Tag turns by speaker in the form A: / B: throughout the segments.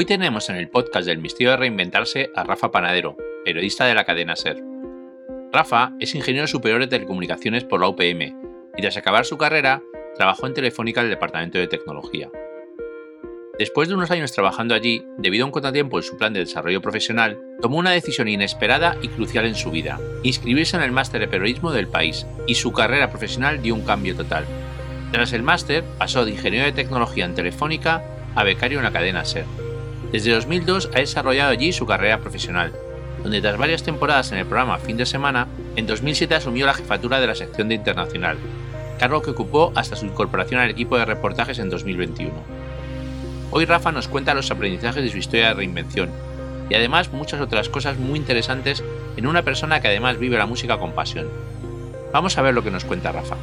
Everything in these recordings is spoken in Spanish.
A: Hoy tenemos en el podcast del Misterio de Reinventarse a Rafa Panadero, periodista de la cadena SER. Rafa es ingeniero superior de telecomunicaciones por la UPM y tras acabar su carrera trabajó en Telefónica en el Departamento de Tecnología. Después de unos años trabajando allí, debido a un contratiempo en su plan de desarrollo profesional, tomó una decisión inesperada y crucial en su vida, inscribirse en el máster de periodismo del país, y su carrera profesional dio un cambio total. Tras el máster, pasó de ingeniero de tecnología en Telefónica a becario en la cadena SER. Desde 2002 ha desarrollado allí su carrera profesional, donde tras varias temporadas en el programa Fin de Semana, en 2007 asumió la jefatura de la sección de Internacional, cargo que ocupó hasta su incorporación al equipo de reportajes en 2021. Hoy Rafa nos cuenta los aprendizajes de su historia de reinvención y además muchas otras cosas muy interesantes en una persona que además vive la música con pasión. Vamos a ver lo que nos cuenta Rafa.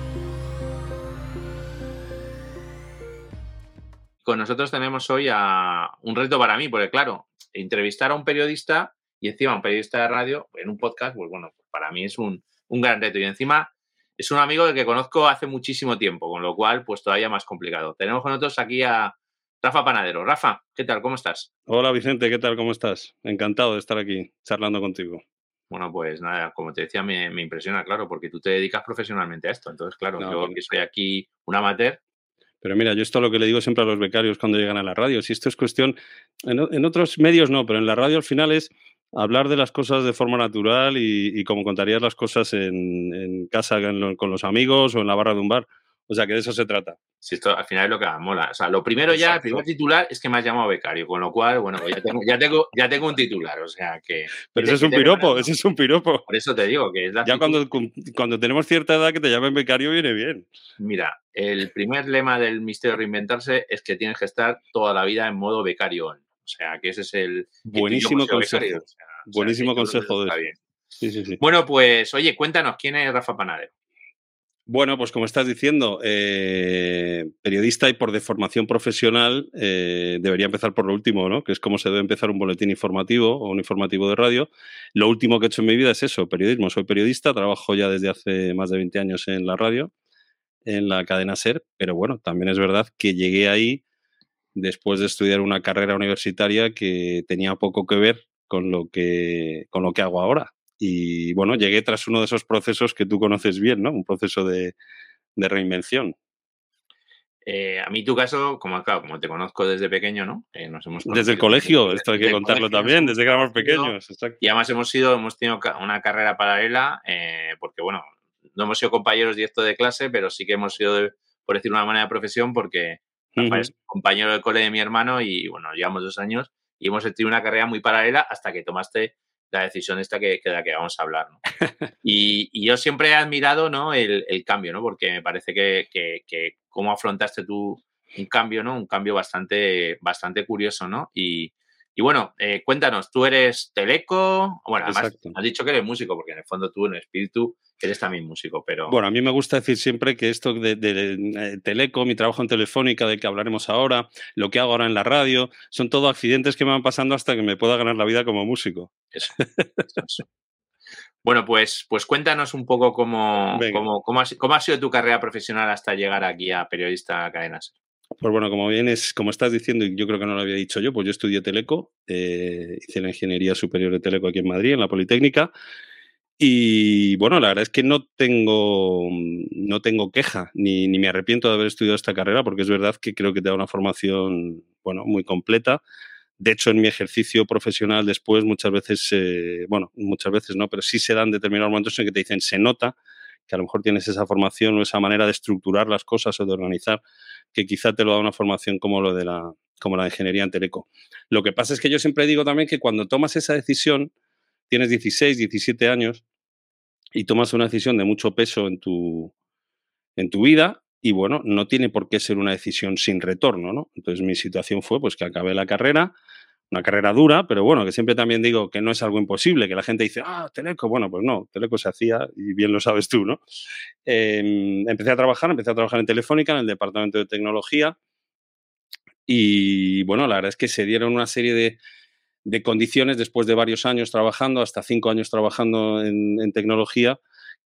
A: Con nosotros tenemos hoy a un reto para mí, porque claro, entrevistar a un periodista y encima un periodista de radio en un podcast, pues bueno, para mí es un, gran reto. Y encima es un amigo del que conozco hace muchísimo tiempo, con lo cual pues todavía más complicado. Tenemos con nosotros aquí a Rafa Panadero. Rafa, ¿qué tal? ¿Cómo estás?
B: Hola Vicente, ¿qué tal? ¿Cómo estás? Encantado de estar aquí charlando contigo.
A: Bueno, pues nada, como te decía, me, impresiona, claro, porque tú te dedicas profesionalmente a esto. Entonces, claro, yo que soy aquí un amateur.
B: Pero mira, yo esto es lo que le digo siempre a los becarios cuando llegan a la radio. Si esto es cuestión, en otros medios no, pero en la radio al final es hablar de las cosas de forma natural y, como contarías las cosas en, casa con los amigos o en la barra de un bar. O sea, que de eso se trata.
A: Si esto al final es lo que más mola. O sea, lo primero ya, el primer titular es que me has llamado becario, con lo cual, bueno, ya tengo, ya tengo, ya tengo un titular, o sea que...
B: Pero ese es un piropo, ese es un piropo.
A: Por eso te digo que es la...
B: Ya cuando, cuando tenemos cierta edad que te llamen becario viene bien.
A: Mira, el primer lema del misterio de reinventarse es que tienes que estar toda la vida en modo becario. O sea, que ese es el...
B: Buenísimo consejo. Buenísimo consejo. De...
A: Sí, sí, sí. Bueno, pues oye, cuéntanos, ¿quién es Rafa Panadero?
B: Bueno, pues como estás diciendo, eh, periodista y por deformación profesional, eh, debería empezar por lo último, ¿no? Que es como se debe empezar un boletín informativo o un informativo de radio. Lo último que he hecho en mi vida es eso, periodismo. Soy periodista, trabajo ya desde hace más de 20 años en la radio, en la cadena SER, pero bueno, también es verdad que llegué ahí después de estudiar una carrera universitaria que tenía poco que ver con lo que, con lo que hago ahora. Y bueno, llegué tras uno de esos procesos que tú conoces bien, ¿no? Un proceso de, reinvención.
A: Eh, a mí tu caso, como, como te conozco desde pequeño, ¿no?
B: Eh, nos hemos desde el colegio, esto hay que contarlo también, desde que éramos pequeños.
A: Y además hemos sido, hemos tenido una carrera paralela, eh, porque bueno, no hemos sido compañeros directos de clase, pero sí que hemos sido, por decir una manera, de profesión, porque es compañero de cole de mi hermano y bueno, llevamos dos años y hemos tenido una carrera muy paralela hasta que tomaste la decisión esta que, de la que vamos a hablar. ¿no? y, yo siempre he admirado ¿no? el, cambio, ¿no? porque me parece que, que, cómo afrontaste tú un cambio, ¿no? un cambio bastante, bastante curioso. ¿no? Y, y bueno, eh, cuéntanos, tú eres teleco, bueno, además has dicho que eres músico, porque en el fondo tú en el espíritu eres también músico, pero...
B: Bueno, a mí me gusta decir siempre que esto de, eh, teleco, mi trabajo en Telefónica, de que hablaremos ahora, lo que hago ahora en la radio, son todo accidentes que me van pasando hasta que me pueda ganar la vida como músico. Eso,
A: Bueno, pues, pues cuéntanos un poco cómo, cómo, cómo, ha, sido tu carrera profesional hasta llegar aquí a periodista cadenas.
B: Pues bueno, como bien es, como estás diciendo, y yo creo que no lo había dicho yo, pues yo estudié Teleco, eh, hice la Ingeniería Superior de Teleco aquí en Madrid, en la Politécnica, y bueno, la verdad es que no tengo, no tengo queja, ni, ni me arrepiento de haber estudiado esta carrera, porque es verdad que creo que te da una formación, bueno, muy completa. De hecho, en mi ejercicio profesional después muchas veces, bueno, muchas veces no, pero sí se dan determinados momentos en que te dicen, se nota que a lo mejor tienes esa formación o esa manera de estructurar las cosas o de organizar, que quizá te lo da una formación como lo de la, como la de ingeniería en Teleco. Lo que pasa es que yo siempre digo también que cuando tomas esa decisión, tienes 16, 17 años y tomas una decisión de mucho peso en tu, en tu vida, y bueno, no tiene por qué ser una decisión sin retorno, ¿no? Entonces mi situación fue pues que acabé la carrera, una carrera dura, pero bueno, que siempre también digo que no es algo imposible, que la gente dice, ah, Teleco, bueno, pues no, Teleco se hacía y bien lo sabes tú, ¿no? Em, empecé a trabajar, empecé a trabajar en Telefónica, en el departamento de tecnología, y bueno, la verdad es que se dieron una serie de, de condiciones después de varios años trabajando, hasta cinco años trabajando en, tecnología,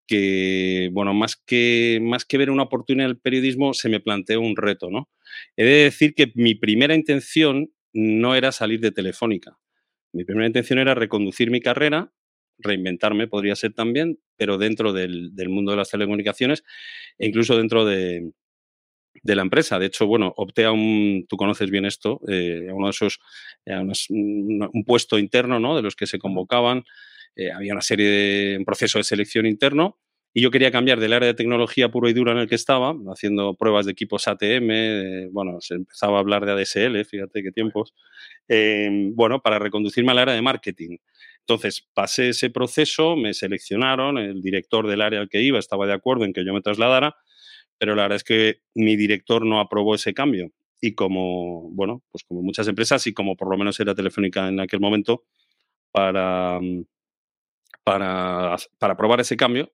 B: que, bueno, más que, más que ver una oportunidad en el periodismo, se me planteó un reto, ¿no? He de decir que mi primera intención no era salir de Telefónica. Mi primera intención era reconducir mi carrera, reinventarme podría ser también, pero dentro del, mundo de las telecomunicaciones e incluso dentro de, la empresa. De hecho, bueno, opté a un, tú conoces bien esto, eh, a uno de esos, un, puesto interno, ¿no? De los que se convocaban. Eh, había una serie de, un proceso de selección interno y yo quería cambiar del área de tecnología puro y dura en el que estaba, haciendo pruebas de equipos ATM, bueno, se empezaba a hablar de ADSL, fíjate qué tiempos, em, bueno, para reconducirme al área de marketing. Entonces, pasé ese proceso, me seleccionaron, el director del área al que iba estaba de acuerdo en que yo me trasladara, pero la verdad es que mi director no aprobó ese cambio. Y como, bueno, pues como muchas empresas y como por lo menos era Telefónica en aquel momento, para, para, para aprobar ese cambio,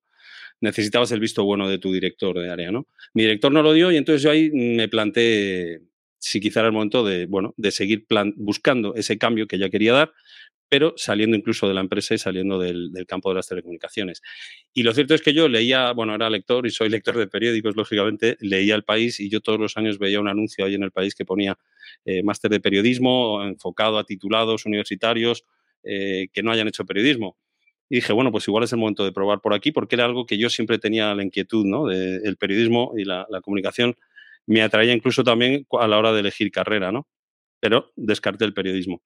B: necesitabas el visto bueno de tu director de área, ¿no? Mi director no lo dio y entonces yo ahí me planteé si quizá era el momento de, bueno, de seguir buscando ese cambio que ya quería dar, pero saliendo incluso de la empresa y saliendo del, campo de las telecomunicaciones. Y lo cierto es que yo leía, bueno, era lector y soy lector de periódicos, lógicamente, leía El País y yo todos los años veía un anuncio ahí en El País que ponía eh, máster de periodismo enfocado a titulados universitarios eh, que no hayan hecho periodismo. Y dije, bueno, pues igual es el momento de probar por aquí, porque era algo que yo siempre tenía la inquietud, ¿no? De, el periodismo y la, comunicación me atraía incluso también a la hora de elegir carrera, ¿no? Pero descarté el periodismo.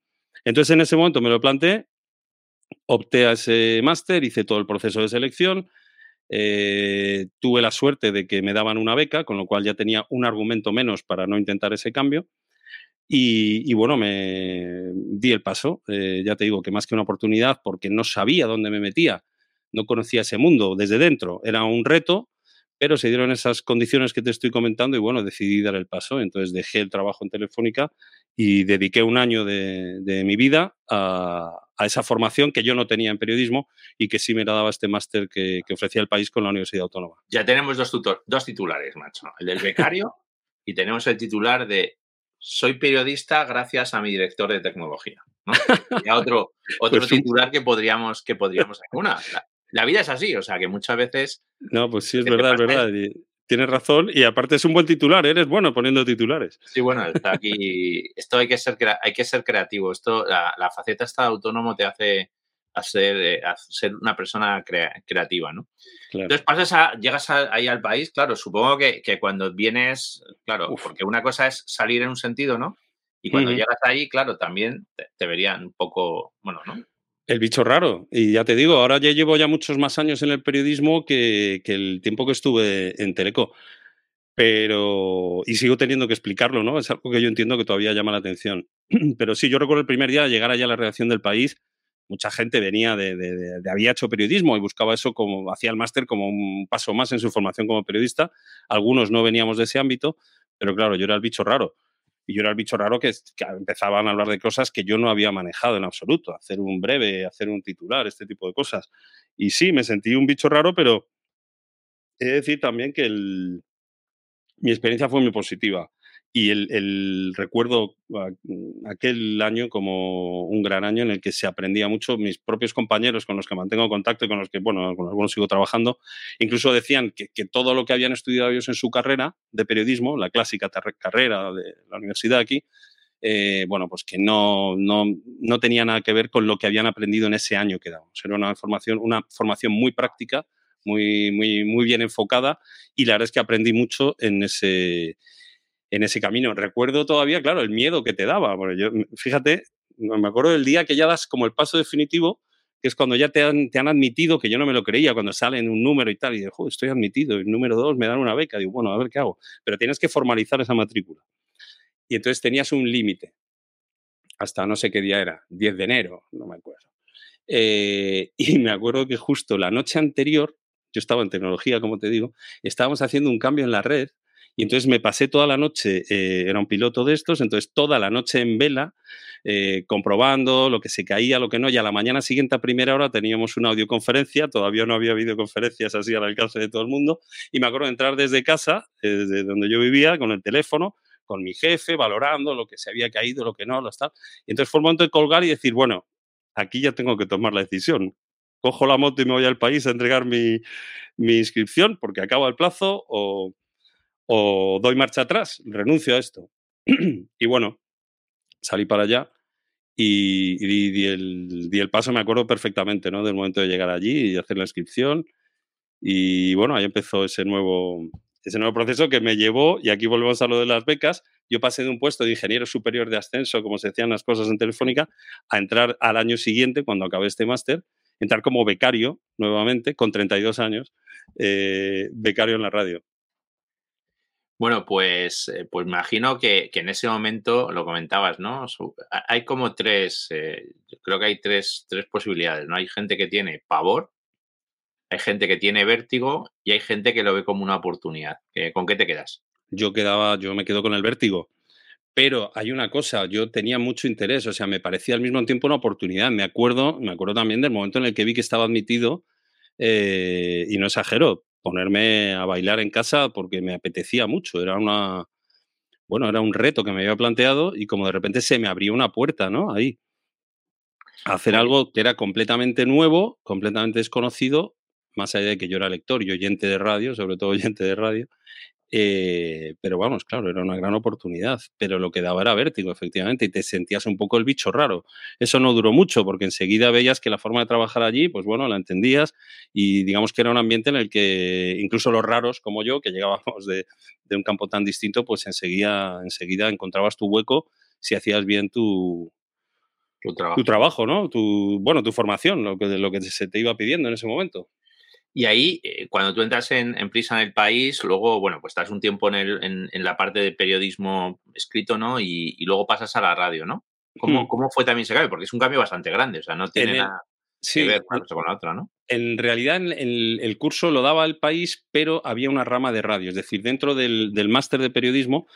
B: Entonces en ese momento me lo planteé, opté a ese máster, hice todo el proceso de selección, eh, tuve la suerte de que me daban una beca, con lo cual ya tenía un argumento menos para no intentar ese cambio. Y, bueno, me di el paso. Eh, ya te digo que más que una oportunidad, porque no sabía dónde me metía, no conocía ese mundo desde dentro. Era un reto, pero se dieron esas condiciones que te estoy comentando y bueno, decidí dar el paso. Entonces dejé el trabajo en Telefónica y dediqué un año de, mi vida a, esa formación que yo no tenía en periodismo y que sí me daba este máster que, ofrecía el país con la Universidad Autónoma.
A: Ya tenemos dos, dos titulares, macho. El del becario y tenemos el titular de soy periodista gracias a mi director de tecnología. ¿no? Y otro, otro pues titular que podríamos, que podríamos Una, la, vida es así, o sea que muchas veces.
B: No, pues sí, es verdad, es verdad. Tienes razón, y aparte es un buen titular, eres bueno poniendo titulares.
A: Sí, bueno, aquí esto hay que ser, hay que ser creativo. Esto, la, faceta esta de autónomo te hace a ser, eh, ser una persona creativa, ¿no? Entonces pasas a, llegas ahí al país, claro, supongo que, cuando vienes, claro, porque una cosa es salir en un sentido, ¿no? Y cuando llegas ahí, claro, también te, verían un poco, bueno, ¿no?
B: El bicho raro. Y ya te digo, ahora ya llevo ya muchos más años en el periodismo que, el tiempo que estuve en Teleco. Pero, y sigo teniendo que explicarlo, ¿no? Es algo que yo entiendo que todavía llama la atención. Pero sí, yo recuerdo el primer día llegar allá a la redacción del país mucha gente venía de, había hecho periodismo y buscaba eso como, hacía el máster como un paso más en su formación como periodista. Algunos no veníamos de ese ámbito, pero claro, yo era el bicho raro. Y yo era el bicho raro que, empezaban a hablar de cosas que yo no había manejado en absoluto, hacer un breve, hacer un titular, este tipo de cosas. Y sí, me sentí un bicho raro, pero he de decir también que mi experiencia fue muy positiva y el, recuerdo aquel año como un gran año en el que se aprendía mucho. Mis propios compañeros con los que mantengo contacto y con los que, bueno, con algunos sigo trabajando, incluso decían que, todo lo que habían estudiado ellos en su carrera de periodismo, la clásica carrera de la universidad aquí, eh, bueno, pues que no, no, no, tenía nada que ver con lo que habían aprendido en ese año que dábamos. Era una formación, una formación muy práctica, muy, muy, muy bien enfocada y la verdad es que aprendí mucho en ese en ese camino. Recuerdo todavía, claro, el miedo que te daba. Yo, fíjate, me acuerdo del día que ya das como el paso definitivo, que es cuando ya te han, admitido, que yo no me lo creía, cuando salen un número y tal, y digo, estoy admitido, el número dos me dan una beca, digo, bueno, a ver qué hago. Pero tienes que formalizar esa matrícula. Y entonces tenías un límite, hasta no sé qué día era, 10 de enero, no me acuerdo. Eh, y me acuerdo que justo la noche anterior, yo estaba en tecnología, como te digo, estábamos haciendo un cambio en la red y entonces me pasé toda la noche, eh, era un piloto de estos, entonces toda la noche en vela, eh, comprobando lo que se caía, lo que no, y a la mañana siguiente a primera hora teníamos una audioconferencia, todavía no había videoconferencias así al alcance de todo el mundo, y me acuerdo de entrar desde casa, eh, desde donde yo vivía, con el teléfono, con mi jefe, valorando lo que se había caído, lo que no, lo está. Y entonces fue el momento de colgar y decir, bueno, aquí ya tengo que tomar la decisión. Cojo la moto y me voy al país a entregar mi, mi inscripción porque acaba el plazo o, o doy marcha atrás, renuncio a esto. y bueno, salí para allá y, di, el, paso, me acuerdo perfectamente, ¿no? Del momento de llegar allí y hacer la inscripción. Y bueno, ahí empezó ese nuevo, ese nuevo proceso que me llevó, y aquí volvemos a lo de las becas, yo pasé de un puesto de ingeniero superior de ascenso, como se decían las cosas en Telefónica, a entrar al año siguiente, cuando acabé este máster, entrar como becario nuevamente, con 32 años, eh, becario en la radio.
A: Bueno, pues, eh, pues imagino que, en ese momento lo comentabas, ¿no? Hay como tres, eh, creo que hay tres, tres posibilidades, ¿no? Hay gente que tiene pavor, hay gente que tiene vértigo y hay gente que lo ve como una oportunidad. ¿Con qué te quedas?
B: Yo quedaba, yo me quedo con el vértigo. Pero hay una cosa, yo tenía mucho interés, o sea, me parecía al mismo tiempo una oportunidad. Me acuerdo, me acuerdo también del momento en el que vi que estaba admitido, eh, y no exagero, ponerme a bailar en casa porque me apetecía mucho. Era una, bueno, era un reto que me había planteado y como de repente se me abrió una puerta, ¿no? Ahí. hacer algo que era completamente nuevo, completamente desconocido más allá de que yo era lector y oyente de radio, sobre todo oyente de radio, eh, pero vamos, claro, era una gran oportunidad, pero lo que daba era vértigo, efectivamente, y te sentías un poco el bicho raro. Eso no duró mucho, porque enseguida veías que la forma de trabajar allí, pues bueno, la entendías y digamos que era un ambiente en el que incluso los raros como yo, que llegábamos de, un campo tan distinto, pues enseguida, enseguida encontrabas tu hueco si hacías bien tu, tu trabajo. ¿no? Tu, bueno, tu formación, lo que, lo que se te iba pidiendo en ese momento.
A: Y ahí, eh, cuando tú entras en, Prisa en el país, luego, bueno, pues estás un tiempo en, el, en, la parte de periodismo escrito, ¿no? Y, luego pasas a la radio, ¿no? ¿Cómo, hmm. ¿Cómo, fue también ese cambio? Porque es un cambio bastante grande, o sea, no tiene nada que ver con la otra, ¿no?
B: En realidad, el, el, curso lo daba el país, pero había una rama de radio, es decir, dentro del, del máster de periodismo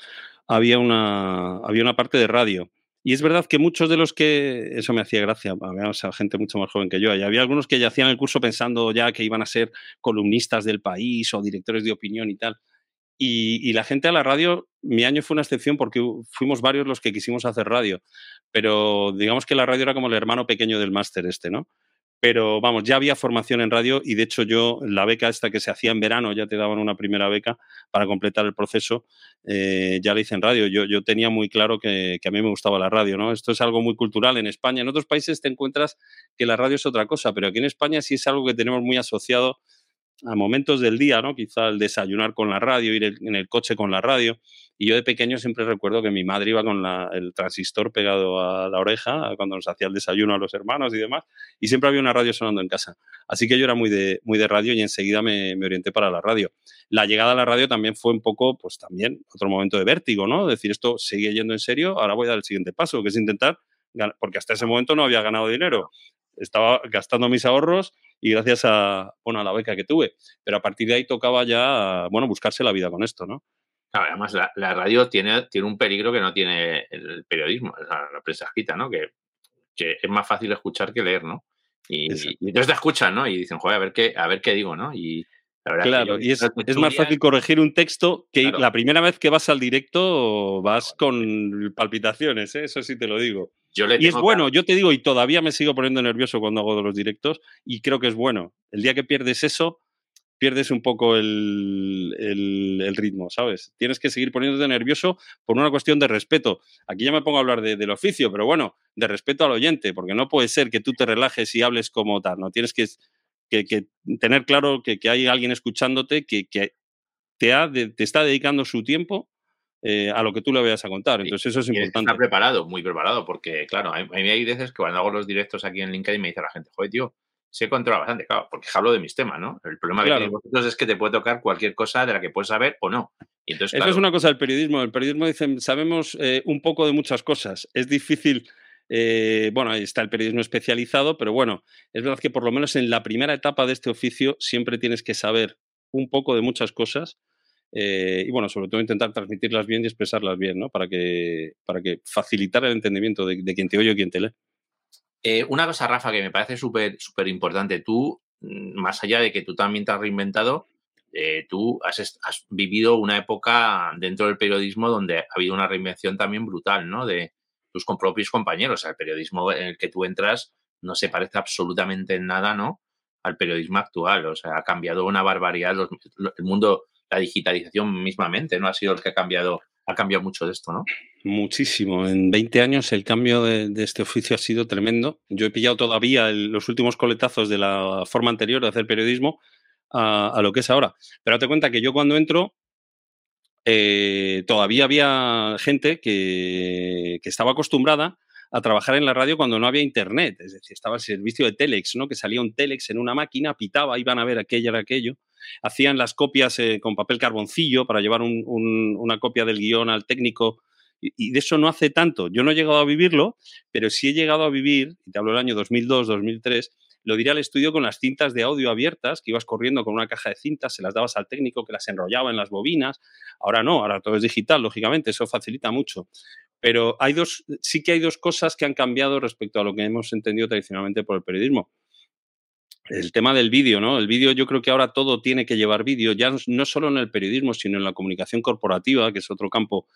B: había una, había una parte de radio. Y es verdad que muchos de los que, eso me hacía gracia, había gente mucho más joven que yo, y había algunos que ya hacían el curso pensando ya que iban a ser columnistas del país o directores de opinión y tal. Y, la gente a la radio, mi año fue una excepción porque fuimos varios los que quisimos hacer radio, pero digamos que la radio era como el hermano pequeño del máster este, ¿no? Pero vamos, ya había formación en radio y de hecho yo, la beca esta que se hacía en verano, ya te daban una primera beca para completar el proceso, eh, ya la hice en radio. Yo, yo tenía muy claro que, a mí me gustaba la radio, ¿no? Esto es algo muy cultural en España. En otros países te encuentras que la radio es otra cosa, pero aquí en España sí es algo que tenemos muy asociado a momentos del día, ¿no? Quizá el desayunar con la radio, ir en el coche con la radio. Y yo de pequeño siempre recuerdo que mi madre iba con el transistor pegado a la oreja cuando nos hacía el desayuno a los hermanos y demás, y siempre había una radio sonando en casa. Así que yo era muy de, muy de radio y enseguida me, me orienté para la radio. La llegada a la radio también fue un poco, pues también otro momento de vértigo, ¿no? Decir, esto sigue yendo en serio, ahora voy a dar el siguiente paso, que es intentar, porque hasta ese momento no había ganado dinero. Estaba gastando mis ahorros y gracias a, bueno, a la beca que tuve. Pero a partir de ahí tocaba ya, bueno, buscarse la vida con esto, ¿no?
A: además, la, radio tiene, tiene un peligro que no tiene el periodismo, la, prensa escrita, ¿no? Que, es más fácil escuchar que leer, ¿no? Y, entonces te escuchan, ¿no? Y dicen, joder, a ver qué, a ver qué digo, ¿no?
B: Y claro, y es, más fácil corregir un texto que la primera vez que vas al directo vas con palpitaciones, ¿eh? eso sí te lo digo. Y es bueno, yo te digo, y todavía me sigo poniendo nervioso cuando hago de los directos, y creo que es bueno. El día que pierdes eso, pierdes un poco el, ritmo, ¿sabes? Tienes que seguir poniéndote nervioso por una cuestión de respeto. Aquí ya me pongo a hablar del oficio, pero bueno, de respeto al oyente, porque no puede ser que tú te relajes y hables como tal, ¿no? Tienes que, que, tener claro que, hay alguien escuchándote que, te, ha te está dedicando su tiempo eh, a lo que tú le vayas a contar. Entonces, eso es importante.
A: Está preparado, muy preparado, porque, claro, hay, hay veces que cuando hago los directos aquí en LinkedIn me dice la gente, joder, tío, se controla bastante, claro, porque hablo de mis temas, ¿no? El problema que tenéis vosotros es que te puede tocar cualquier cosa de la que puedes saber o no.
B: Y entonces, Eso es una cosa del periodismo. El periodismo dicen, sabemos eh, un poco de muchas cosas. Es difícil. Eh, bueno, ahí está el periodismo especializado, pero bueno, es verdad que por lo menos en la primera etapa de este oficio siempre tienes que saber un poco de muchas cosas eh, y bueno, sobre todo intentar transmitirlas bien y expresarlas bien, ¿no? Para que, para que facilitar el entendimiento de, de quien te oye o quien te lee.
A: Eh, una cosa, Rafa, que me parece súper súper importante, tú, mm, más allá de que tú también te has reinventado, eh, tú has, vivido una época dentro del periodismo donde ha habido una reinvención también brutal, ¿no? De tus propios compañeros. O sea, el periodismo en el que tú entras no se parece absolutamente en nada, ¿no? Al periodismo actual. O sea, ha cambiado una barbaridad el mundo, la digitalización mismamente, ¿no? Ha sido el que ha cambiado ha cambiado mucho de esto, ¿no?
B: Muchísimo. En 20 años el cambio de, este oficio ha sido tremendo. Yo he pillado todavía los últimos coletazos de la forma anterior de hacer periodismo a, lo que es ahora. Pero te cuenta que yo cuando entro eh, todavía había gente que, que, estaba acostumbrada a trabajar en la radio cuando no había internet. Es decir, estaba el servicio de Telex, ¿no? Que salía un Telex en una máquina, pitaba, iban a ver aquello era aquello. Hacían las copias eh, con papel carboncillo para llevar una copia del guion al técnico y, de eso no hace tanto. Yo no he llegado a vivirlo, pero sí he llegado a vivir, y te hablo del año 2002, 2003, lo diría al estudio con las cintas de audio abiertas, que ibas corriendo con una caja de cintas, se las dabas al técnico que las enrollaba en las bobinas. Ahora no, ahora todo es digital, lógicamente, eso facilita mucho. Pero hay dos, sí que hay dos cosas que han cambiado respecto a lo que hemos entendido tradicionalmente por el periodismo. El tema del vídeo, ¿no? El vídeo, yo creo que ahora todo tiene que llevar vídeo, ya no solo en el periodismo, sino en la comunicación corporativa, que es otro campo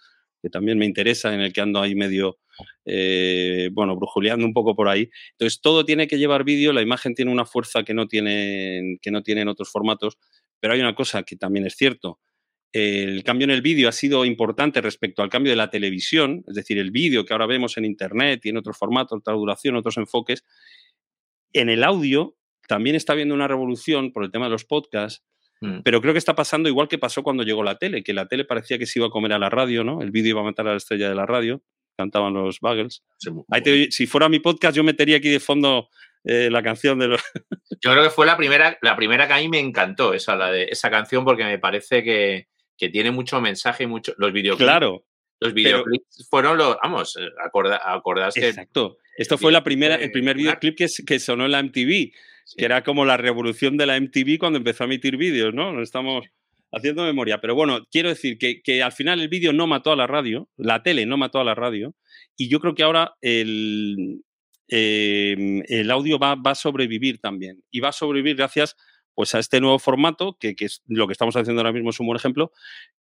B: que también me interesa, en el que ando ahí medio, eh, bueno, brujuleando un poco por ahí. Entonces, todo tiene que llevar vídeo, la imagen tiene una fuerza que no, tienen, que no otros formatos, pero hay una cosa que también es cierto. El cambio en el vídeo ha sido importante respecto al cambio de la televisión, es decir, el vídeo que ahora vemos en Internet y en otros formatos, otra duración, otros enfoques. En el audio también está habiendo una revolución por el tema de los podcasts, Mm. Pero creo que está pasando igual que pasó cuando llegó la tele, que la tele parecía que se iba a comer a la radio, ¿no? El vídeo iba a matar a la estrella de la radio, cantaban los Bagels. si fuera mi podcast, yo metería aquí de fondo eh, la canción de los.
A: yo creo que fue la primera, la primera que a mí me encantó, esa, la de, esa canción, porque me parece que, que tiene mucho mensaje y mucho. Los videoclips.
B: Claro.
A: Los videoclips fueron los. Vamos, acorda, acordás
B: que. Exacto. Esto fue la primera, el primer videoclip que, que sonó en la MTV que era como la revolución de la MTV cuando empezó a emitir vídeos, ¿no? No estamos haciendo memoria. Pero bueno, quiero decir que, al final el vídeo no mató a la radio, la tele no mató a la radio, y yo creo que ahora el, em, el audio va, va, a sobrevivir también. Y va a sobrevivir gracias pues, a este nuevo formato, que, es lo que estamos haciendo ahora mismo es un buen ejemplo,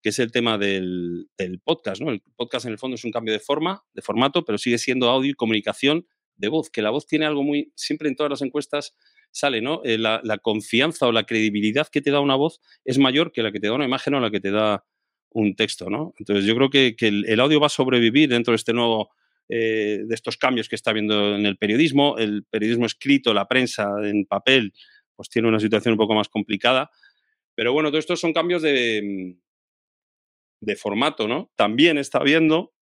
B: que es el tema del, del, podcast. ¿no? El podcast en el fondo es un cambio de forma, de formato, pero sigue siendo audio y comunicación de voz, que la voz tiene algo muy, siempre en todas las encuestas sale, ¿no? Eh, la, confianza o la credibilidad que te da una voz es mayor que la que te da una imagen o la que te da un texto, ¿no? Entonces yo creo que, el, audio va a sobrevivir dentro de este nuevo, eh, de estos cambios que está habiendo en el periodismo. El periodismo escrito, la prensa en papel, pues tiene una situación un poco más complicada. Pero bueno, todos estos son cambios de, de formato, ¿no? También está habiendo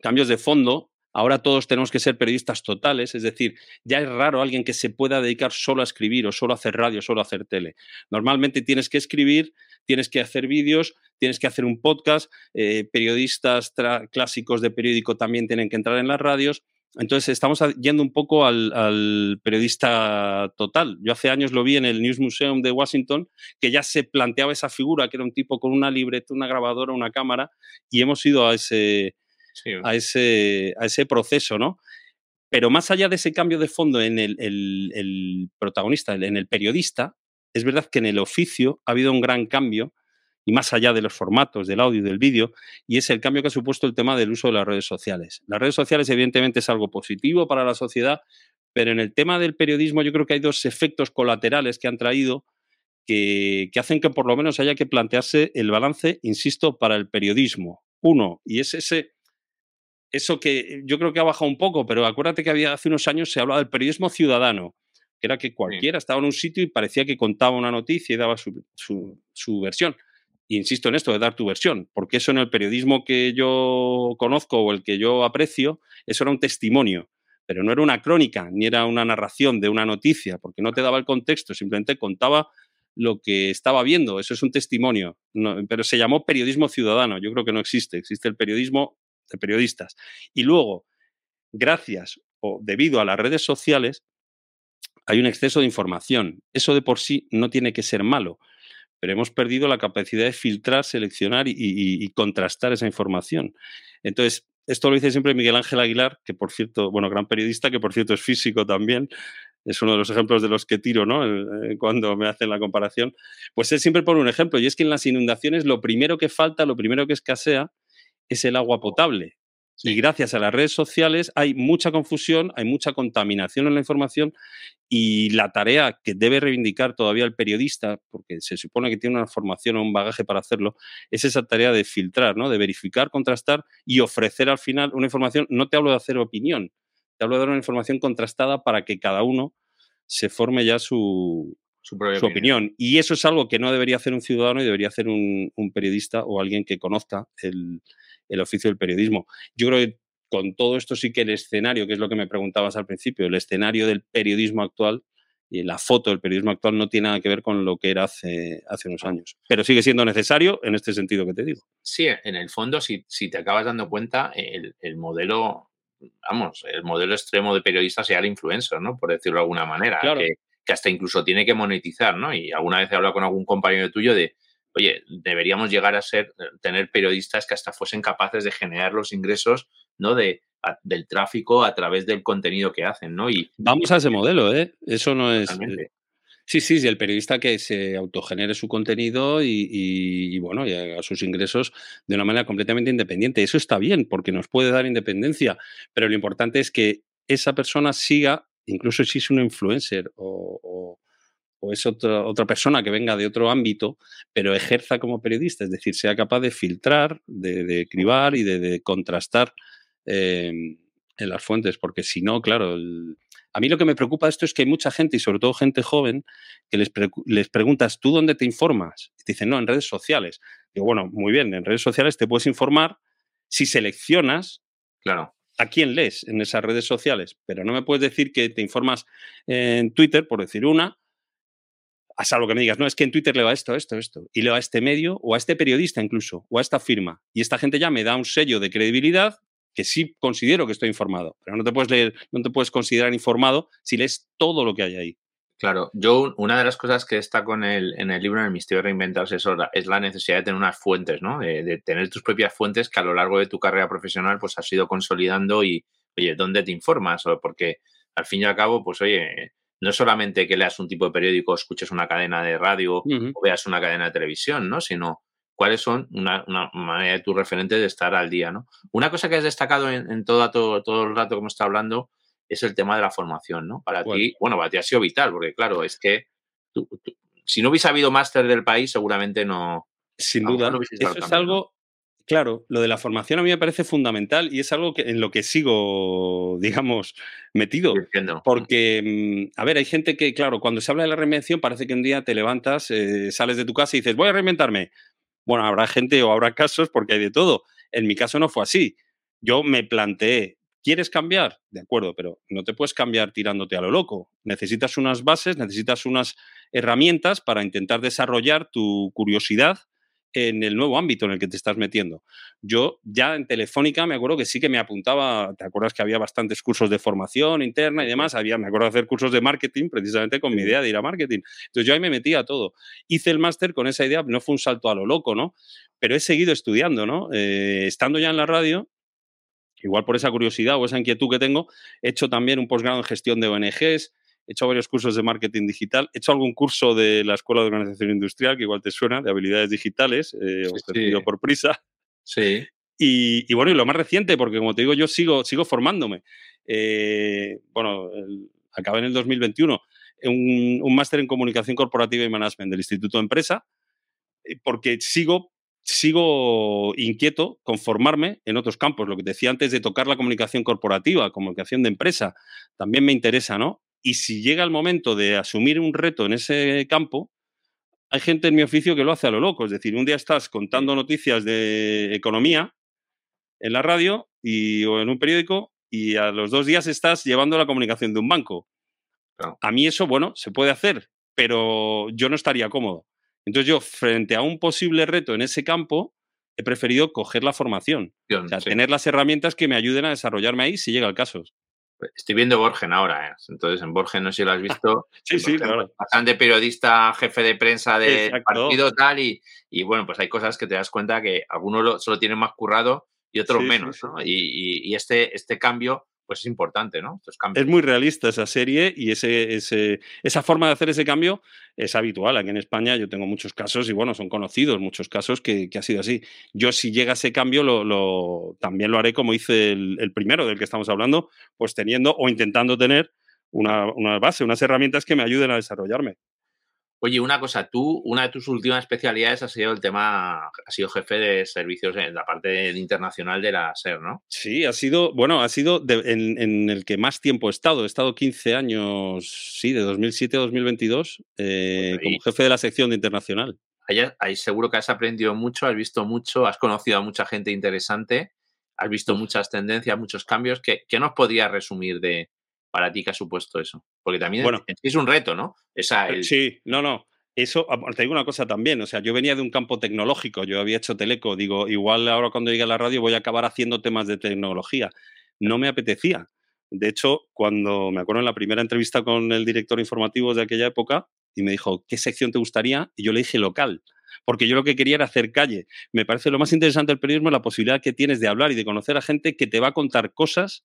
B: cambios de fondo Ahora todos tenemos que ser periodistas totales, es decir, ya es raro alguien que se pueda dedicar solo a escribir o solo a hacer radio, solo a hacer tele. Normalmente tienes que escribir, tienes que hacer vídeos, tienes que hacer un podcast, eh, periodistas clásicos de periódico también tienen que entrar en las radios. Entonces estamos yendo un poco al, periodista total. Yo hace años lo vi en el News Museum de Washington, que ya se planteaba esa figura, que era un tipo con una libreta, una grabadora, una cámara, y hemos ido a ese, a, ese, a ese proceso, ¿no? Pero más allá de ese cambio de fondo en el, protagonista, en el periodista, es verdad que en el oficio ha habido un gran cambio, y más allá de los formatos del audio y del vídeo, y es el cambio que ha supuesto el tema del uso de las redes sociales. Las redes sociales, evidentemente, es algo positivo para la sociedad, pero en el tema del periodismo yo creo que hay dos efectos colaterales que han traído que, que hacen que por lo menos haya que plantearse el balance, insisto, para el periodismo. Uno, y es ese eso que yo creo que ha bajado un poco, pero acuérdate que había hace unos años se hablaba del periodismo ciudadano, que era que cualquiera estaba en un sitio y parecía que contaba una noticia y daba su, su, versión. insisto en esto de dar tu versión, porque eso en el periodismo que yo conozco o el que yo aprecio, eso era un testimonio, pero no era una crónica ni era una narración de una noticia, porque no te daba el contexto, simplemente contaba lo que estaba viendo, eso es un testimonio, pero se llamó periodismo ciudadano, yo creo que no existe, existe el periodismo de periodistas. Y luego, gracias o debido a las redes sociales, hay un exceso de información. Eso de por sí no tiene que ser malo, pero hemos perdido la capacidad de filtrar, seleccionar y, contrastar esa información. Entonces, esto lo dice siempre Miguel Ángel Aguilar, que por cierto, bueno, gran periodista, que por cierto es físico también, es uno de los ejemplos de los que tiro, ¿no? Eh, cuando me hacen la comparación. Pues él siempre pone un ejemplo, y es que en las inundaciones lo primero que falta, lo primero que escasea, es el agua potable. Y gracias a las redes sociales hay mucha confusión, hay mucha contaminación en la información y la tarea que debe reivindicar todavía el periodista, porque se supone que tiene una formación o un bagaje para hacerlo, es esa tarea de filtrar, ¿no? de verificar, contrastar y ofrecer al final una información. No te hablo de hacer opinión, te hablo de dar una información contrastada para que cada uno se forme ya su, su, opinión. Y eso es algo que no debería hacer un ciudadano y debería hacer un, periodista o alguien que conozca el, oficio del periodismo. Yo creo que con todo esto sí que el escenario, que es lo que me preguntabas al principio, el escenario del periodismo actual y la foto del periodismo actual no tiene nada que ver con lo que era hace, hace unos años. Pero sigue siendo necesario en este sentido que te digo.
A: Sí, en el fondo, si, si te acabas dando cuenta, el, el modelo vamos, el modelo extremo de periodista sea el influencer, ¿no? Por decirlo de alguna manera.
B: Claro
A: que hasta incluso tiene que monetizar, ¿no? Y alguna vez he hablado con algún compañero tuyo de, oye, deberíamos llegar a ser, eh, tener periodistas que hasta fuesen capaces de generar los ingresos, ¿no? De, del tráfico a través del contenido que hacen, ¿no? Y,
B: Vamos a ese modelo, ¿eh? Eso no es... Eh, sí, sí, el periodista que se autogenere su contenido y, bueno, y haga sus ingresos de una manera completamente independiente. Eso está bien, porque nos puede dar independencia, pero lo importante es que esa persona siga incluso si es un influencer o, es otra, otra persona que venga de otro ámbito, pero ejerza como periodista, es decir, sea capaz de filtrar, de, cribar y de, contrastar em, en las fuentes, porque si no, claro, a mí lo que me preocupa de esto es que hay mucha gente, y sobre todo gente joven, que les, les preguntas, ¿tú dónde te informas? Y te dicen, no, en redes sociales. Digo, bueno, muy bien, en redes sociales te puedes informar si seleccionas
A: claro
B: a quién lees en esas redes sociales, pero no me puedes decir que te informas en Twitter, por decir una, hasta lo que me digas, no, es que en Twitter leo a esto, esto, esto, y leo a este medio o a este periodista incluso, o a esta firma, y esta gente ya me da un sello de credibilidad que sí considero que estoy informado, pero no te puedes leer, no te puedes considerar informado si lees todo lo que hay ahí.
A: Claro, yo una de las cosas que está con el, en el libro, en el misterio de reinventarse, es, es la necesidad de tener unas fuentes, ¿no? De, tener tus propias fuentes que a lo largo de tu carrera profesional pues has ido consolidando y, oye, ¿dónde te informas? Porque al fin y al cabo, pues oye, no es solamente que leas un tipo de periódico, escuches una cadena de radio o veas una cadena de televisión, ¿no? Sino cuáles son una, manera de tu referente de estar al día, ¿no? Una cosa que has destacado en, todo, todo, todo el rato que hemos estado hablando es el tema de la formación, ¿no? Para ti, bueno, para ti ha sido vital, porque claro, es que si no hubiese habido máster del país, seguramente no.
B: Sin duda, eso es algo, claro, lo de la formación a mí me parece fundamental y es algo que, en lo que sigo, digamos, metido. Porque, mm, a ver, hay gente que, claro, cuando se habla de la reinvención parece que un día te levantas, eh, sales de tu casa y dices, voy a reinventarme. Bueno, habrá gente o habrá casos porque hay de todo. En mi caso no fue así. Yo me planteé ¿Quieres cambiar? De acuerdo, pero no te puedes cambiar tirándote a lo loco. Necesitas unas bases, necesitas unas herramientas para intentar desarrollar tu curiosidad en el nuevo ámbito en el que te estás metiendo. Yo ya en Telefónica me acuerdo que sí que me apuntaba, ¿te acuerdas que había bastantes cursos de formación interna y demás? Había, me acuerdo de hacer cursos de marketing precisamente con mi idea de ir a marketing. Entonces yo ahí me metía a todo. Hice el máster con esa idea, no fue un salto a lo loco, ¿no? Pero he seguido estudiando, ¿no? Eh, estando ya en la radio, igual por esa curiosidad o esa inquietud que tengo, he hecho también un posgrado en gestión de ONGs, he hecho varios cursos de marketing digital, he hecho algún curso de la Escuela de Organización Industrial, que igual te suena, de habilidades digitales, eh, ofrecido por Prisa.
A: Sí.
B: Y, bueno, y lo más reciente, porque como te digo, yo sigo, sigo formándome. Eh, bueno, acabé en el 2021 un, un máster en comunicación corporativa y management del Instituto de Empresa, eh, porque sigo sigo inquieto con formarme en otros campos. Lo que decía antes de tocar la comunicación corporativa, comunicación de empresa, también me interesa, ¿no? Y si llega el momento de asumir un reto en ese campo, hay gente en mi oficio que lo hace a lo loco. Es decir, un día estás contando noticias de economía en la radio y, o en un periódico y a los dos días estás llevando la comunicación de un banco. A mí eso, bueno, se puede hacer, pero yo no estaría cómodo. Entonces yo, frente a un posible reto en ese campo, he preferido coger la formación. o sea, tener las herramientas que me ayuden a desarrollarme ahí si llega el caso.
A: Estoy viendo Borgen ahora, ¿eh? entonces en Borgen no sé si lo has visto.
B: sí, sí, claro.
A: Pasan de periodista, jefe de prensa de partido tal y, y, bueno, pues hay cosas que te das cuenta que algunos solo tienen más currado y otros menos, ¿no? Y, y, este, este cambio pues es importante, ¿no?
B: Es muy realista esa serie y ese, ese, esa forma de hacer ese cambio es habitual. Aquí en España yo tengo muchos casos y bueno, son conocidos muchos casos que, que ha sido así. Yo si llega ese cambio lo, lo también lo haré como hice el, el, primero del que estamos hablando, pues teniendo o intentando tener una, una base, unas herramientas que me ayuden a desarrollarme.
A: Oye, una cosa, tú, una de tus últimas especialidades ha sido el tema, ha sido jefe de servicios en la parte internacional de la SER, ¿no?
B: Sí, ha sido, bueno, ha sido en, en, el que más tiempo he estado. He estado 15 años, sí, de 2007 a 2022, eh, pues como jefe de la sección de internacional.
A: Ahí, ahí, seguro que has aprendido mucho, has visto mucho, has conocido a mucha gente interesante, has visto muchas tendencias, muchos cambios. ¿Qué, qué nos podrías resumir de, para ti que ha supuesto eso? Porque también bueno, es un reto, ¿no?
B: Esa, el... Sí, no, no. Eso, te digo una cosa también, o sea, yo venía de un campo tecnológico, yo había hecho teleco, digo, igual ahora cuando llegue a la radio voy a acabar haciendo temas de tecnología. No me apetecía. De hecho, cuando me acuerdo en la primera entrevista con el director informativo de aquella época, y me dijo, ¿qué sección te gustaría? Y yo le dije local, porque yo lo que quería era hacer calle. Me parece lo más interesante del periodismo la posibilidad que tienes de hablar y de conocer a gente que te va a contar cosas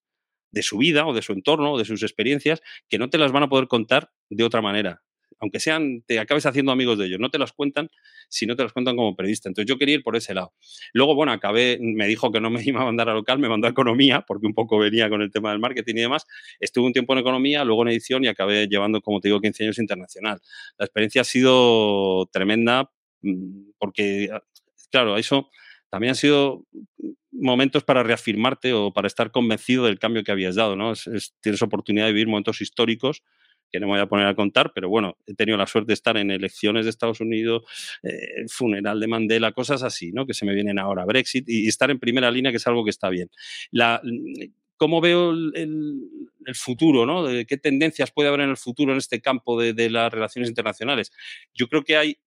B: de su vida o de su entorno o de sus experiencias que no te las van a poder contar de otra manera. Aunque sean, te acabes haciendo amigos de ellos, no te las cuentan si no te las cuentan como periodista. Entonces yo quería ir por ese lado. Luego, bueno, acabé, me dijo que no me iba a mandar a local, me mandó a economía, porque un poco venía con el tema del marketing y demás. Estuve un tiempo en economía, luego en edición y acabé llevando, como te digo, 15 años internacional. La experiencia ha sido tremenda mm, porque, claro, eso también ha sido momentos para reafirmarte o para estar convencido del cambio que habías dado, ¿no? tienes oportunidad de vivir momentos históricos que no me voy a poner a contar, pero bueno, he tenido la suerte de estar en elecciones de Estados Unidos, eh, funeral de Mandela, cosas así, ¿no? Que se me vienen ahora, Brexit, y, estar en primera línea, que es algo que está bien. La, ¿Cómo veo el, futuro, ¿no? ¿Qué tendencias puede haber en el futuro en este campo de, de las relaciones internacionales? Yo creo que hay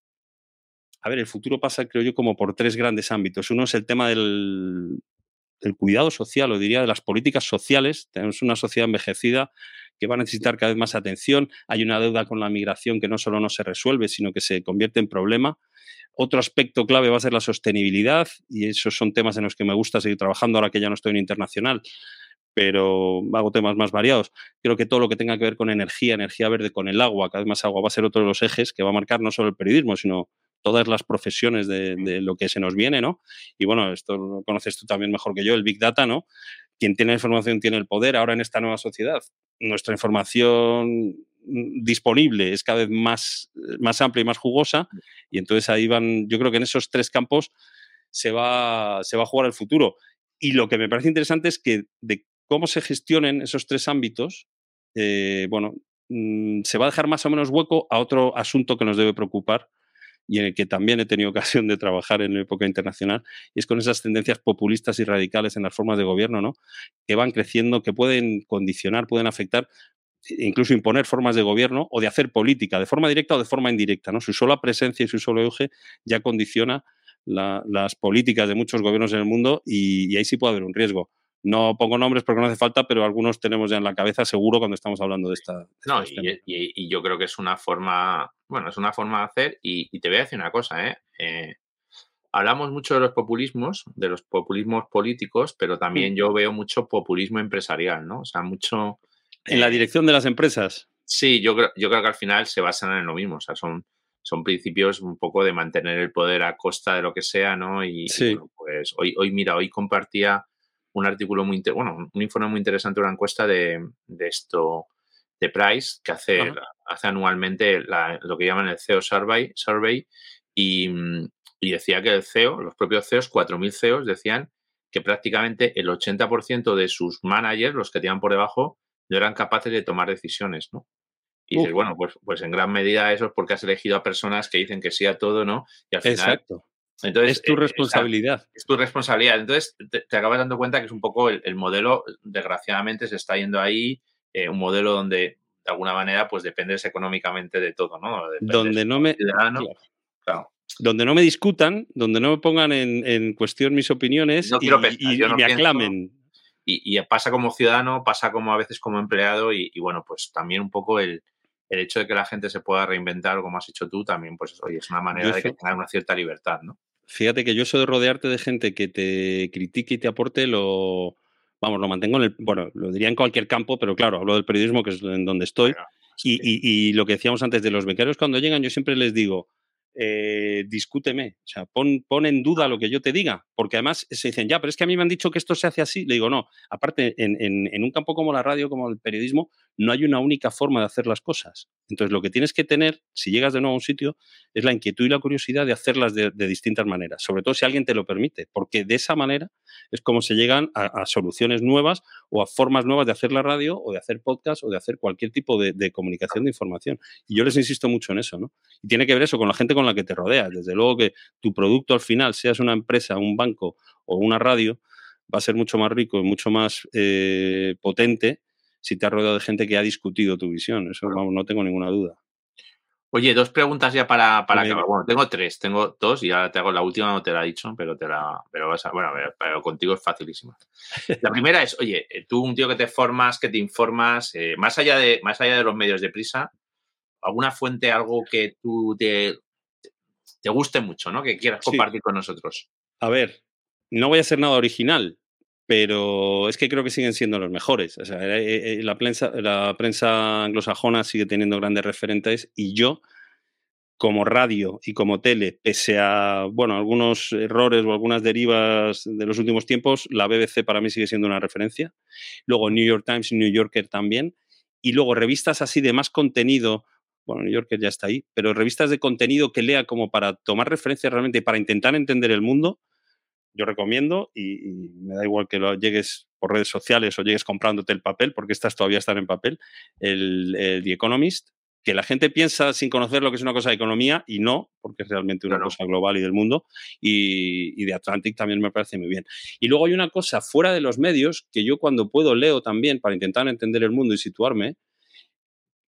B: a ver, el futuro pasa, creo yo, como por tres grandes ámbitos. Uno es el tema del, cuidado social, o diría de las políticas sociales. Tenemos una sociedad envejecida que va a necesitar cada vez más atención. Hay una deuda con la migración que no solo no se resuelve, sino que se convierte en problema. Otro aspecto clave va a ser la sostenibilidad y esos son temas en los que me gusta seguir trabajando ahora que ya no estoy en internacional, pero hago temas más variados. Creo que todo lo que tenga que ver con energía, energía verde, con el agua, cada vez más agua, va a ser otro de los ejes que va a marcar no solo el periodismo, sino todas las profesiones de, de, lo que se nos viene, ¿no? Y bueno, esto lo conoces tú también mejor que yo, el Big Data, ¿no? Quien tiene la información tiene el poder ahora en esta nueva sociedad. Nuestra información disponible es cada vez más, más amplia y más jugosa y entonces ahí van, yo creo que en esos tres campos se va, se va a jugar el futuro. Y lo que me parece interesante es que de cómo se gestionen esos tres ámbitos, eh, bueno, mm, se va a dejar más o menos hueco a otro asunto que nos debe preocupar, y en el que también he tenido ocasión de trabajar en época internacional, y es con esas tendencias populistas y radicales en las formas de gobierno, ¿no? que van creciendo, que pueden condicionar, pueden afectar, incluso imponer formas de gobierno o de hacer política, de forma directa o de forma indirecta. ¿no? Su sola presencia y su solo eje ya condiciona la, las políticas de muchos gobiernos en el mundo y ahí sí puede haber un riesgo. No pongo nombres porque no hace falta, pero algunos tenemos ya en la cabeza seguro cuando estamos hablando de esta. De
A: no, y, y, y, yo creo que es una forma, bueno, es una forma de hacer y, y te voy a decir una cosa, ¿eh? ¿eh? Hablamos mucho de los populismos, de los populismos políticos, pero también mm. yo veo mucho populismo empresarial, ¿no? O sea, mucho...
B: En la dirección de las empresas.
A: Sí, yo creo, yo creo que al final se basan en lo mismo, o sea, son, son principios un poco de mantener el poder a costa de lo que sea, ¿no? Y, sí. y bueno, pues hoy, hoy, mira, hoy compartía un artículo muy, bueno, un informe muy interesante, una encuesta de, de esto, de Price, que hace, hace anualmente la, lo que llaman el CEO Survey, survey y, y, decía que el CEO, los propios CEOs, 4.000 CEOs, decían que prácticamente el 80% de sus managers, los que tenían por debajo, no eran capaces de tomar decisiones, ¿no? Y dices, bueno, pues, pues en gran medida eso es porque has elegido a personas que dicen que sí a todo, ¿no?
B: Y al final Exacto. Entonces, es tu responsabilidad.
A: Es, es tu responsabilidad. Entonces, te, te, acabas dando cuenta que es un poco el, el modelo, desgraciadamente, se está yendo ahí, eh, un modelo donde, de alguna manera, pues dependes económicamente de todo, ¿no?
B: Dependes donde no me... Claro. claro. Donde no me discutan, donde no me pongan en, en cuestión mis opiniones
A: no
B: y,
A: pensar,
B: y, y me aclamen.
A: Y, y, pasa como ciudadano, pasa como a veces como empleado y, bueno, pues también un poco el, el hecho de que la gente se pueda reinventar, como has hecho tú, también, pues oye, es una manera de que tenga una cierta libertad, ¿no?
B: Fíjate que yo eso de rodearte de gente que te critique y te aporte lo, vamos, lo mantengo en el, bueno, lo diría en cualquier campo, pero claro, hablo del periodismo, que es en donde estoy. y, y, lo que decíamos antes de los becarios, cuando llegan, yo siempre les digo, eh, discúteme, o sea, pon, en duda lo que yo te diga, porque además se dicen, ya, pero es que a mí me han dicho que esto se hace así. Le digo, no, aparte, en, un campo como la radio, como el periodismo, no hay una única forma de hacer las cosas. Entonces, lo que tienes que tener, si llegas de nuevo a un sitio, es la inquietud y la curiosidad de hacerlas de, distintas maneras, sobre todo si alguien te lo permite, porque de esa manera es como se llegan a, soluciones nuevas o a formas nuevas de hacer la radio o de hacer podcast o de hacer cualquier tipo de, comunicación de información. Y yo les insisto mucho en eso, ¿no? Y tiene que ver eso con la gente con la que te rodeas. Desde luego que tu producto al final, seas una empresa, un banco o una radio, va a ser mucho más rico y mucho más eh, potente si te has rodeado de gente que ha discutido tu visión. Eso no tengo ninguna duda.
A: Oye, dos preguntas ya para, para acabar. Bueno, tengo tres, tengo dos y ahora te hago la última, no te la he dicho, pero te la, pero vas a, bueno, pero contigo es facilísima. La primera es, oye, eh, tú un tío que te formas, que te informas, eh, más allá de, más allá de los medios de prisa, alguna fuente, algo que tú te, te guste mucho, ¿no? Que quieras compartir con nosotros.
B: A ver, no voy a hacer nada original, pero es que creo que siguen siendo los mejores. O sea, eh, eh, la, prensa, la prensa anglosajona sigue teniendo grandes referentes y yo, como radio y como tele, pese a bueno, algunos errores o algunas derivas de los últimos tiempos, la BBC para mí sigue siendo una referencia. Luego New York Times y New Yorker también. Y luego revistas así de más contenido bueno, New Yorker ya está ahí, pero revistas de contenido que lea como para tomar referencias realmente, para intentar entender el mundo, yo recomiendo y, me da igual que lo llegues por redes sociales o llegues comprándote el papel, porque estas todavía están en papel, el, The Economist, que la gente piensa sin conocer lo que es una cosa de economía y no, porque es realmente una cosa global y del mundo, y, y de Atlantic también me parece muy bien. Y luego hay una cosa fuera de los medios que yo cuando puedo leo también para intentar entender el mundo y situarme,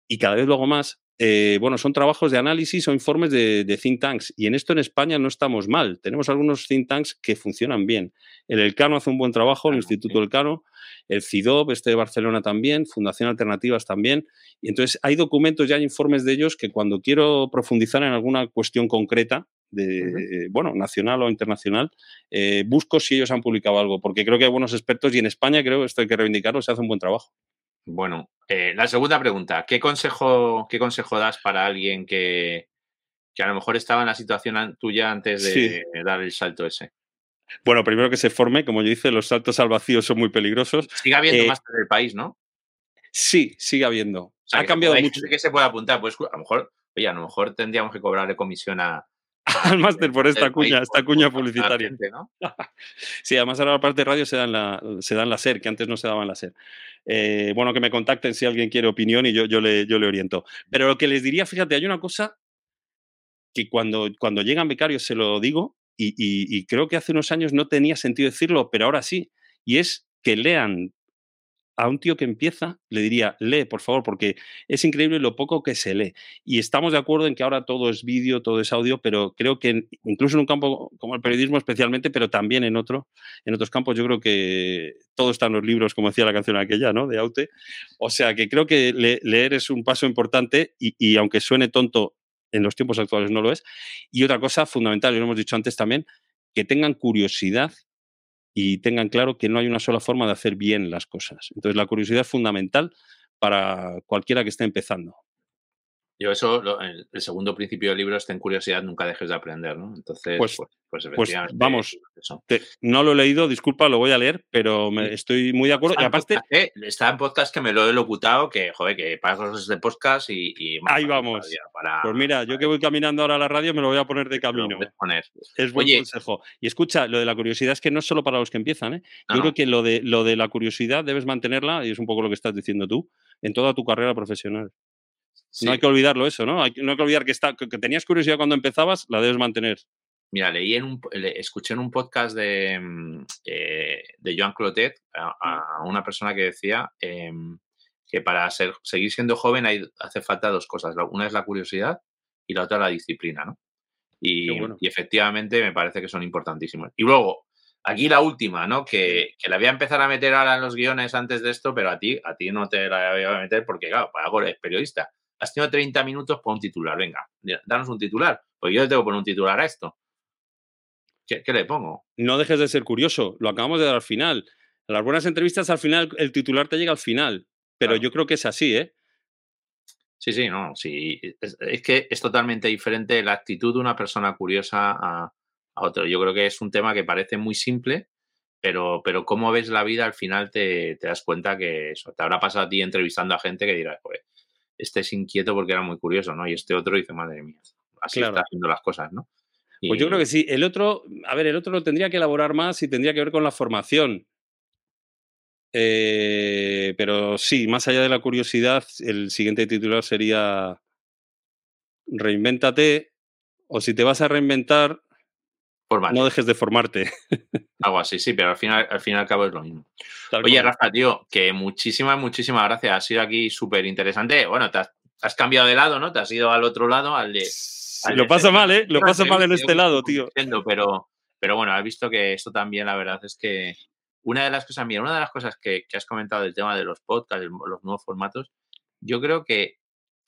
B: y cada vez luego más, eh, bueno, son trabajos de análisis o informes de, think tanks. Y en esto en España no estamos mal. Tenemos algunos think tanks que funcionan bien. El Elcano hace un buen trabajo, el Instituto Elcano, el CIDOB, este de Barcelona también, Fundación Alternativas también. Y entonces hay documentos, ya hay informes de ellos que cuando quiero profundizar en alguna cuestión concreta, de, bueno, nacional o internacional, eh, busco si ellos han publicado algo, porque creo que hay buenos expertos y en España creo, esto hay que reivindicarlo, se hace un buen trabajo.
A: Bueno, eh, la segunda pregunta, ¿qué consejo, ¿qué consejo das para alguien que, a lo mejor estaba en la situación tuya antes de dar el salto ese?
B: Bueno, primero que se forme, como yo dice, los saltos al vacío son muy peligrosos.
A: Sigue habiendo más en el país, ¿no?
B: Sí, sigue habiendo. ha cambiado mucho.
A: que se puede apuntar, pues a lo mejor, oye, a lo mejor tendríamos que cobrarle comisión a,
B: al máster por esta cuña, esta cuña publicitaria. sí, además ahora la parte de radio se dan la, se dan la SER, que antes no se daban la SER. Eh, bueno, que me contacten si alguien quiere opinión y yo, yo, le, yo le oriento. Pero lo que les diría, fíjate, hay una cosa que cuando, cuando llegan becarios se lo digo y, y creo que hace unos años no tenía sentido decirlo, pero ahora sí, y es que lean a un tío que empieza le diría, lee, por favor, porque es increíble lo poco que se lee. Y estamos de acuerdo en que ahora todo es vídeo, todo es audio, pero creo que incluso en un campo como el periodismo especialmente, pero también en, otro, en otros campos, yo creo que todo está en los libros, como decía la canción aquella, ¿no? De Aute. O sea que creo que leer es un paso importante y, y aunque suene tonto, en los tiempos actuales no lo es. Y otra cosa fundamental, y lo hemos dicho antes también, que tengan curiosidad y tengan claro que no hay una sola forma de hacer bien las cosas. Entonces, la curiosidad es fundamental para cualquiera que esté empezando.
A: Yo eso, el, segundo principio del libro es ten curiosidad, nunca dejes de aprender, ¿no? Entonces,
B: pues, pues, pues, pues vamos, no lo he leído, disculpa, lo voy a leer, pero me, estoy muy de acuerdo.
A: Está
B: y aparte...
A: En podcast, ¿eh? está en podcast que me lo he locutado, que, joder, que para cosas de podcast y...
B: Ahí vamos. pues mira, yo que voy caminando ahora a la radio me lo voy a poner de camino.
A: Poner.
B: Es buen consejo. Y escucha, lo de la curiosidad es que no es solo para los que empiezan, ¿eh? Yo creo que lo de, lo de la curiosidad debes mantenerla, y es un poco lo que estás diciendo tú, en toda tu carrera profesional. No hay que olvidarlo eso, ¿no? Hay, no hay que olvidar que, está, que, tenías curiosidad cuando empezabas, la debes mantener.
A: Mira, leí en un, escuché en un podcast de, mm, eh, de Joan Clotet a, una persona que decía em, que para ser, seguir siendo joven hay, hace falta dos cosas. Una es la curiosidad y la otra la disciplina, ¿no? Y, y efectivamente me parece que son importantísimos. Y luego, aquí la última, ¿no? Que, que, la voy a empezar a meter ahora en los guiones antes de esto, pero a ti, a ti no te la voy a meter porque, claro, para algo eres periodista has tenido 30 minutos para un titular. Venga, danos un titular. Pues yo le tengo que poner un titular a esto. ¿Qué, le pongo?
B: No dejes de ser curioso. Lo acabamos de dar al final. las buenas entrevistas al final, el titular te llega al final, pero yo creo que es así, ¿eh?
A: Sí, sí, no, sí. Es, que es totalmente diferente la actitud de una persona curiosa a, otro. Yo creo que es un tema que parece muy simple, pero, pero cómo ves la vida al final te, das cuenta que eso te habrá pasado a ti entrevistando a gente que dirá, pues, este es inquieto porque era muy curioso, ¿no? Y este otro dice, madre mía, así está haciendo las cosas, ¿no?
B: Pues yo creo que sí. El otro, a ver, el otro lo tendría que elaborar más y tendría que ver con la formación. Eh, pero sí, más allá de la curiosidad, el siguiente titular sería Reinvéntate, o si te vas a reinventar, no dejes de formarte.
A: Algo así, sí, pero al final, al fin y al cabo es lo mismo. Oye, Rafa, tío, que muchísimas, muchísimas gracias. Ha sido aquí súper interesante. Bueno, te has, cambiado de lado, ¿no? Te has ido al otro lado, al de.
B: lo paso mal, ¿eh? Lo paso mal en este lado, tío.
A: Pero, pero bueno, has visto que esto también, la verdad es que una de las cosas, mira, una de las cosas que, has comentado del tema de los podcasts, los nuevos formatos, yo creo que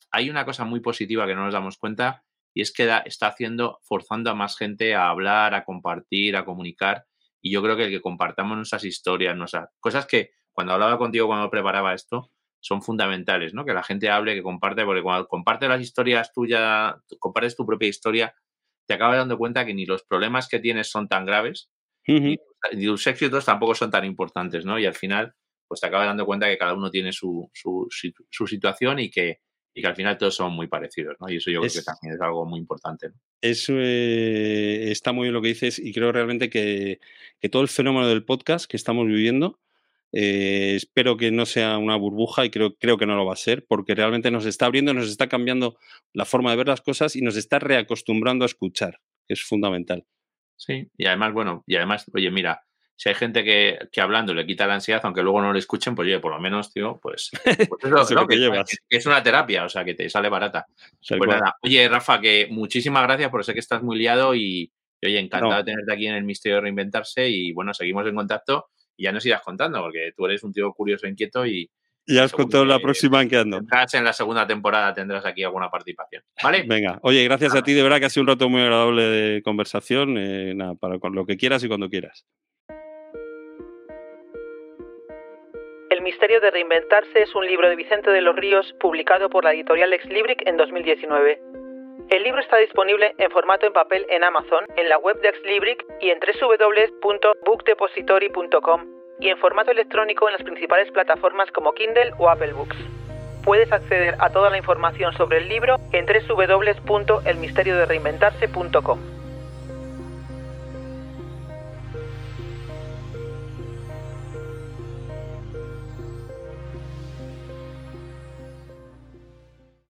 A: hay una cosa muy positiva que no nos damos cuenta y es que está haciendo, forzando a más gente a hablar, a compartir, a comunicar. Y yo creo que el que compartamos nuestras historias, nuestras cosas que cuando hablaba contigo, cuando preparaba esto, son fundamentales, ¿no? Que la gente hable, que comparte, porque cuando comparte las historias tuyas, compartes tu propia historia, te acabas dando cuenta que ni los problemas que tienes son tan graves, ni, tus éxitos tampoco son tan importantes, ¿no? Y al final, pues te acabas dando cuenta que cada uno tiene su, su, su situación y que, y que al final todos son muy parecidos, ¿no? Y eso yo creo que también es algo muy importante.
B: Eso eh, está muy bien lo que dices y creo realmente que, todo el fenómeno del podcast que estamos viviendo, eh, espero que no sea una burbuja y creo, creo que no lo va a ser, porque realmente nos está abriendo, nos está cambiando la forma de ver las cosas y nos está reacostumbrando a escuchar, que es fundamental.
A: Sí, y además, bueno, y además, oye, mira, si hay gente que, hablando le quita la ansiedad, aunque luego no le escuchen, pues oye, por lo menos, tío, pues, pues eso, que, es una terapia, o sea, que te sale barata. Pues nada, oye, Rafa, que muchísimas gracias, por sé que estás muy liado y, oye, encantado de tenerte aquí en el Misterio de Reinventarse y bueno, seguimos en contacto y ya nos irás contando, porque tú eres un tío curioso e inquieto y...
B: Ya has contado la próxima en que ando.
A: En la segunda temporada tendrás aquí alguna participación. ¿Vale?
B: Venga, oye, gracias a ti, de verdad que ha sido un rato muy agradable de conversación. Eh, nada, para lo que quieras y cuando quieras.
C: El misterio de reinventarse es un libro de Vicente de los Ríos publicado por la editorial Exlibric en 2019. El libro está disponible en formato en papel en Amazon, en la web de Exlibric y en www.bookdepository.com y en formato electrónico en las principales plataformas como Kindle o Apple Books. Puedes acceder a toda la información sobre el libro en www.elmisteriodereinventarse.com.